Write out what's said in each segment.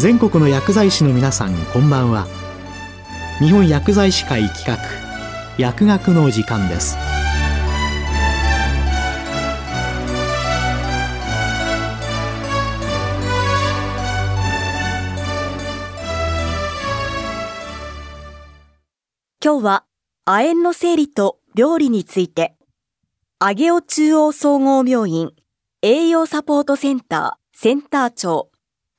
全国の薬剤師の皆さんこんばんは。日本薬剤師会企画薬学の時間です。今日は亜鉛の整理と料理について上尾中央総合病院栄養サポートセンターセンター長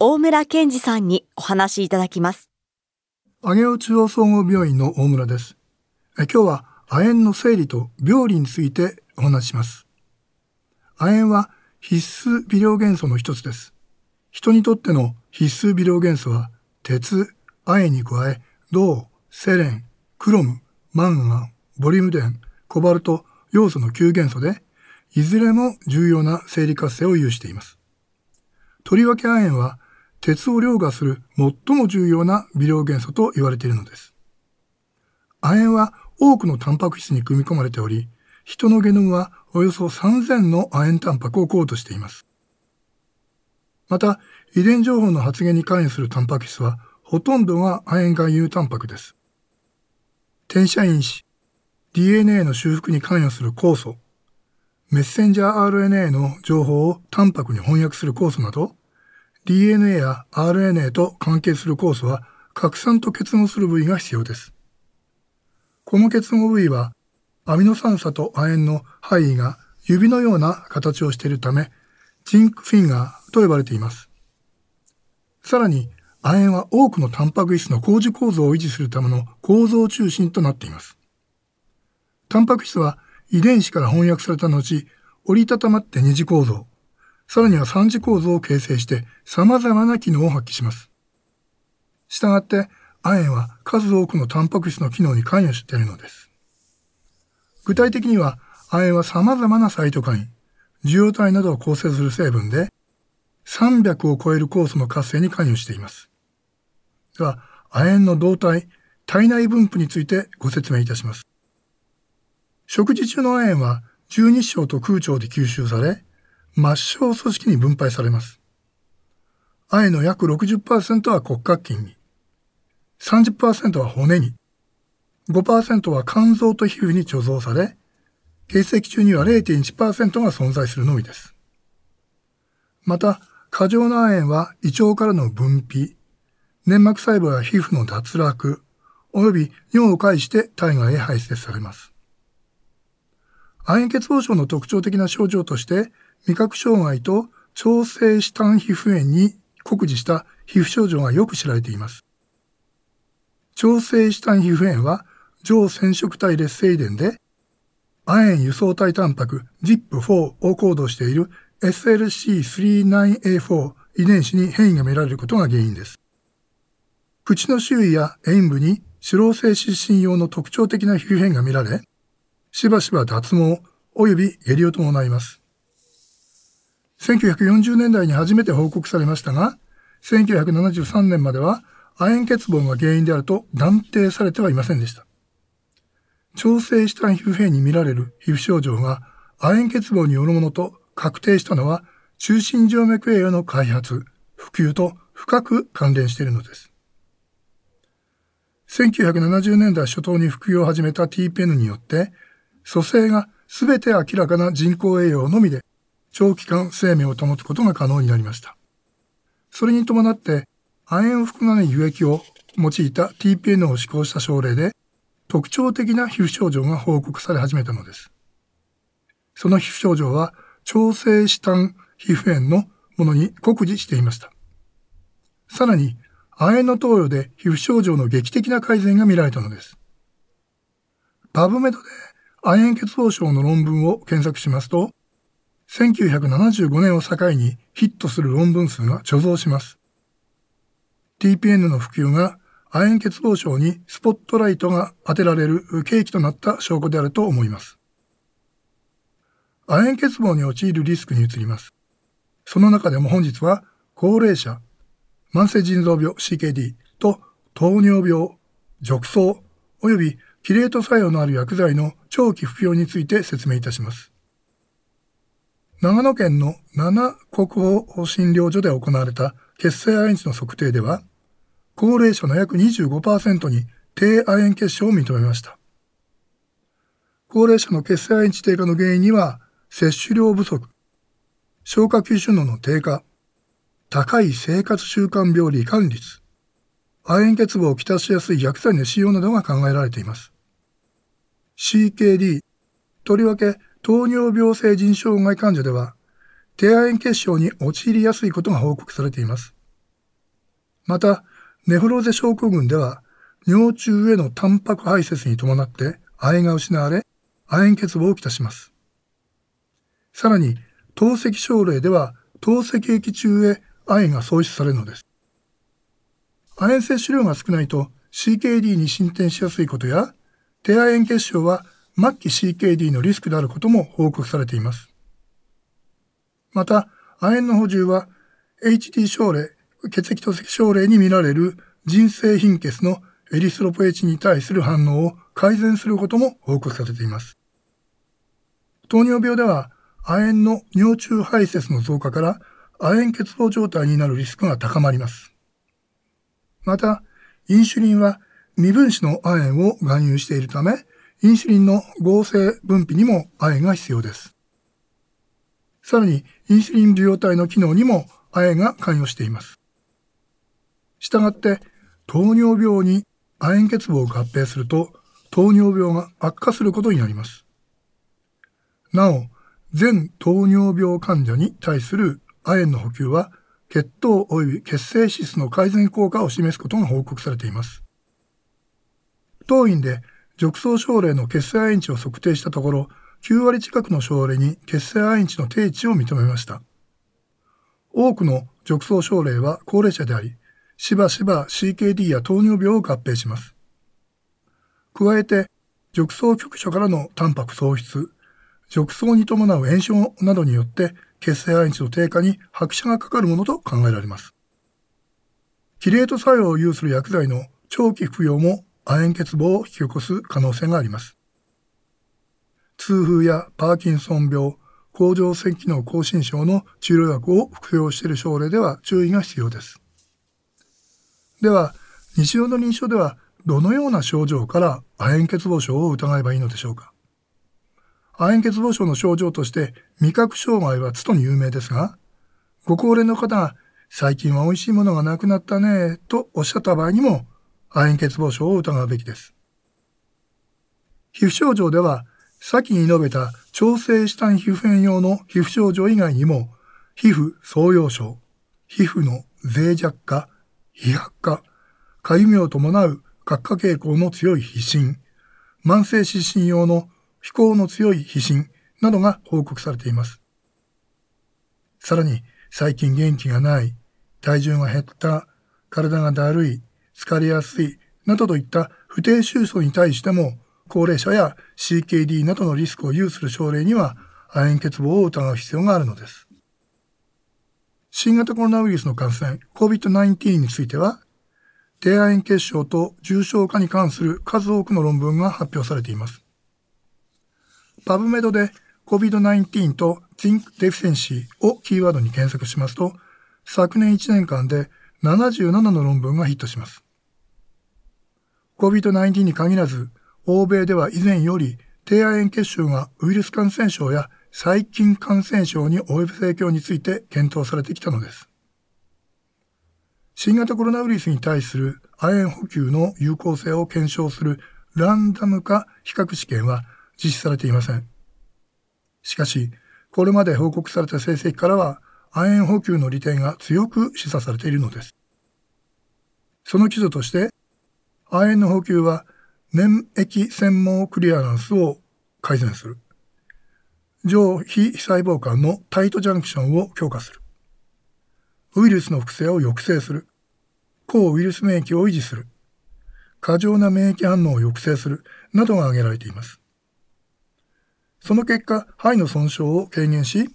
大村健二さんにお話しいただきます。上尾中央総合病院の大村です。え今日は亜鉛の整理と病理についてお話しします。亜鉛は必須微量元素の一つです。人にとっての必須微量元素は鉄、亜鉛に加え銅、セレン、クロム、マンガン、ボリムデン、コバルト、要素の9元素で、いずれも重要な生理活性を有しています。とりわけ亜鉛は鉄を凌駕する最も重要な微量元素と言われているのです。亜鉛は多くのタンパク質に組み込まれており、人のゲノムはおよそ3000の亜鉛タンパクをコートしています。また、遺伝情報の発現に関与するタンパク質は、ほとんどが亜鉛含有タンパクです。転写因子、DNA の修復に関与する酵素、メッセンジャー RNA の情報をタンパクに翻訳する酵素など、DNA や RNA と関係する酵素は拡散と結合する部位が必要です。この結合部位はアミノ酸素と亜鉛の範囲が指のような形をしているため、ジンクフィンガーと呼ばれています。さらに、亜鉛は多くのタンパク質の工事構造を維持するための構造中心となっています。タンパク質は遺伝子から翻訳された後、折りたたまって二次構造、さらには三次構造を形成して様々な機能を発揮します。したがって、亜鉛は数多くのタンパク質の機能に関与しているのです。具体的には、亜鉛は様々なサイトカイン、受容体などを構成する成分で、300を超える酵素の活性に関与しています。では、亜鉛の動体、体内分布についてご説明いたします。食事中の亜鉛は十二指腸と空腸で吸収され、末梢組織に分配されます。亜鉛の約60%は骨格筋に、30%は骨に、5%は肝臓と皮膚に貯蔵され、血液中には0.1%が存在するのみです。また、過剰な亜鉛は胃腸からの分泌、粘膜細胞や皮膚の脱落、及び尿を介して体外へ排泄されます。亜鉛欠乏症の特徴的な症状として、味覚障害と調整子端皮膚炎に酷似した皮膚症状がよく知られています。調整子端皮膚炎は上染色体劣性遺伝で、亜鉛輸送体タンパク ZIP4 をコードしている SLC39A4 遺伝子に変異が見られることが原因です。口の周囲や塩部に脂漏性湿疹用の特徴的な皮膚変が見られ、しばしば脱毛及び下痢を伴います。1940年代に初めて報告されましたが、1973年までは亜鉛欠乏が原因であると断定されてはいませんでした。調整した皮膚片に見られる皮膚症状が亜鉛欠乏によるものと確定したのは中心静脈栄養の開発、普及と深く関連しているのです。1970年代初頭に服用を始めた TPN によって、蘇生が全て明らかな人工栄養のみで長期間生命を保つことが可能になりました。それに伴って、亜鉛を含まない輸液を用いた TPN を施行した症例で、特徴的な皮膚症状が報告され始めたのです。その皮膚症状は、調整子端皮膚炎のものに酷似していました。さらに、亜鉛の投与で皮膚症状の劇的な改善が見られたのです。パブメドで亜鉛欠乏症の論文を検索しますと、1975年を境にヒットする論文数が貯蔵します。TPN の普及が亜鉛欠乏症にスポットライトが当てられる契機となった証拠であると思います。亜鉛欠乏に陥るリスクに移ります。その中でも本日は高齢者、慢性腎臓病 CKD と糖尿病、褥瘡及びキレート作用のある薬剤の長期服用について説明いたします。長野県の七国宝診療所で行われた血清亜鉛値の測定では、高齢者の約25%に低亜鉛血症を認めました。高齢者の血清亜鉛値低下の原因には、摂取量不足、消化吸収能の低下、高い生活習慣病理管率、亜鉛欠乏をきたしやすい薬剤の使用などが考えられています。CKD、とりわけ糖尿病性腎障害患者では、低亜鉛血症に陥りやすいことが報告されています。また、ネフローゼ症候群では、尿中へのタンパク排泄に伴って亜鉛が失われ、亜鉛欠乏をきたします。さらに、透析症例では、透析液中へ亜鉛が喪失されるのです。亜鉛摂取量が少ないと CKD に進展しやすいことや、低亜鉛血症は末期 CKD のリスクであることも報告されています。また、亜鉛の補充は HD 症例、血液透析症例に見られる人性貧血のエリスロポエチに対する反応を改善することも報告されています。糖尿病では亜鉛の尿中排泄の増加から亜鉛欠乏状態になるリスクが高まります。また、インシュリンは未分子の亜鉛を含有しているため、インシュリンの合成分泌にも亜鉛が必要です。さらに、インスリン受容体の機能にも亜鉛が関与しています。したがって、糖尿病に亜鉛欠乏を合併すると、糖尿病が悪化することになります。なお、全糖尿病患者に対する亜鉛の補給は、血糖及び血清脂質の改善効果を示すことが報告されています。当院で、褥瘡症例の血清亜鉛値を測定したところ、9割近くの症例に血清亜鉛値の低値を認めました。多くの褥瘡症例は高齢者であり、しばしば CKD や糖尿病を合併します。加えて、褥瘡局所からのタンパク喪失、褥瘡に伴う炎症などによって血清亜鉛値の低下に拍車がかかるものと考えられます。キレート作用を有する薬剤の長期服用も亜鉛欠乏を引き起こす可能性があります。痛風やパーキンソン病、甲状腺機能亢進症の治療薬を服用している症例では注意が必要です。では、日常の臨床ではどのような症状から亜鉛欠乏症を疑えばいいのでしょうか亜鉛欠乏症の症状として味覚障害はつとに有名ですが、ご高齢の方が最近は美味しいものがなくなったねとおっしゃった場合にも亜鉛欠乏症を疑うべきです。皮膚症状では先に述べた調整した皮膚炎用の皮膚症状以外にも、皮膚創用症、皮膚の脆弱化、皮白化、かゆみを伴う角化傾向の強い皮疹、慢性湿疹用の飛行の強い皮疹などが報告されています。さらに、最近元気がない、体重が減った、体がだるい、疲れやすい、などといった不定収束に対しても高齢者や CKD などのリスクを有する症例には亜鉛欠乏を疑う必要があるのです。新型コロナウイルスの感染 COVID-19 については、低亜鉛血症と重症化に関する数多くの論文が発表されています。パブメドで COVID-19 と Think Deficiency をキーワードに検索しますと、昨年1年間で77の論文がヒットします。COVID-19 に限らず、欧米では以前より低亜鉛血症がウイルス感染症や細菌感染症に及ぶ影響について検討されてきたのです。新型コロナウイルスに対する亜鉛補給の有効性を検証するランダム化比較試験は実施されていません。しかし、これまで報告された成績からは亜鉛補給の利点が強く示唆されているのです。その基礎として、亜鉛の補給は粘液専門クリアランスを改善する。上非細胞間のタイトジャンクションを強化する。ウイルスの複製を抑制する。抗ウイルス免疫を維持する。過剰な免疫反応を抑制する。などが挙げられています。その結果、肺の損傷を軽減し、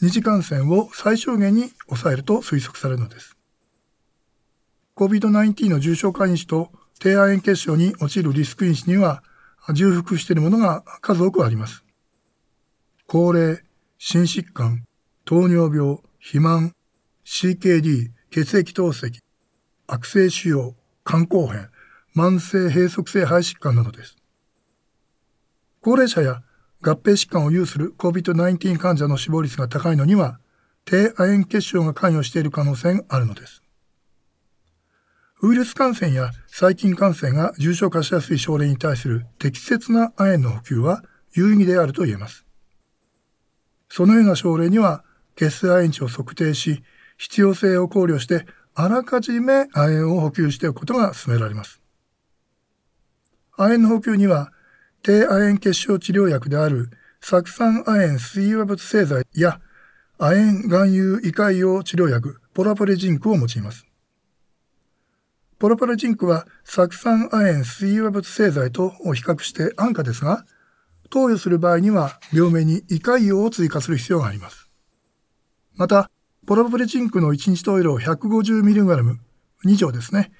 二次感染を最小限に抑えると推測されるのです。COVID-19 の重症化因子と低亜鉛血症に陥るリスク因子には重複しているものが数多くあります。高齢、心疾患、糖尿病、肥満、CKD、血血液透析、悪性腫瘍、肝硬変、慢性閉塞性肺疾患などです。高齢者や合併疾患を有する COVID-19 患者の死亡率が高いのには、低亜鉛結晶が関与している可能性があるのです。ウイルス感染や細菌感染が重症化しやすい症例に対する適切な亜鉛の補給は有意義であると言えます。そのような症例には、血清亜鉛値を測定し、必要性を考慮して、あらかじめ亜鉛を補給しておくことが進められます。亜鉛の補給には、低亜鉛結晶治療薬である酢酸亜鉛水和物製剤や亜鉛含有異界用治療薬ポラポレジンクを用います。ポラポレジンクは酢酸亜鉛水和物製剤と比較して安価ですが、投与する場合には病名に異界用を追加する必要があります。また、ポラポレジンクの1日投与量 150mg、2錠ですね。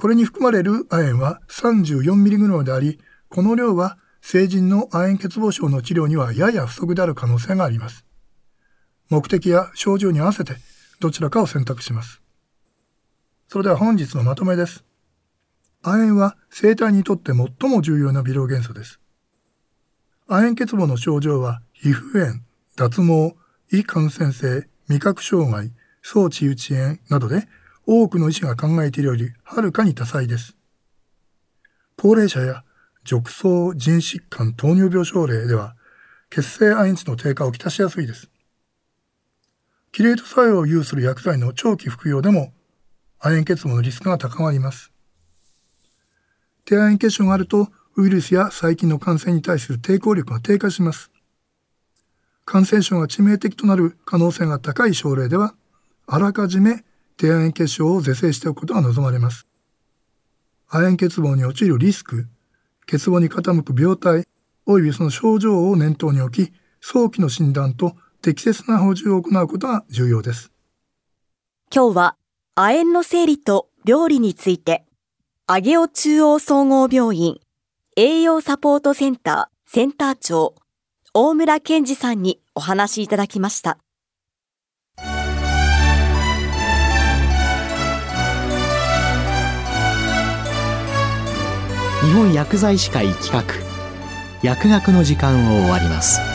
これに含まれる亜鉛は 34mg であり、この量は成人の亜鉛欠乏症の治療にはやや不足である可能性があります。目的や症状に合わせてどちらかを選択します。それでは本日のまとめです。亜鉛は生体にとって最も重要な微量元素です。亜鉛欠乏の症状は皮膚炎、脱毛、胃感染性、味覚障害、装置内炎などで多くの医師が考えているよりはるかに多彩です。高齢者や褥瘡、腎疾患、糖尿病症例では、血清亜鉛値の低下をきたしやすいです。キレート作用を有する薬剤の長期服用でも、亜鉛結合のリスクが高まります。低亜鉛結晶があると、ウイルスや細菌の感染に対する抵抗力が低下します。感染症が致命的となる可能性が高い症例では、あらかじめ低亜鉛結晶を是正しておくことが望まれます。亜鉛欠乏に陥るリスク、欠乏に傾く病態、及びその症状を念頭に置き、早期の診断と適切な補充を行うことが重要です。今日は、亜鉛の整理と料理について、上尾中央総合病院栄養サポートセンターセンター長、大村健二さんにお話しいただきました。日本薬剤師会企画薬学の時間を終わります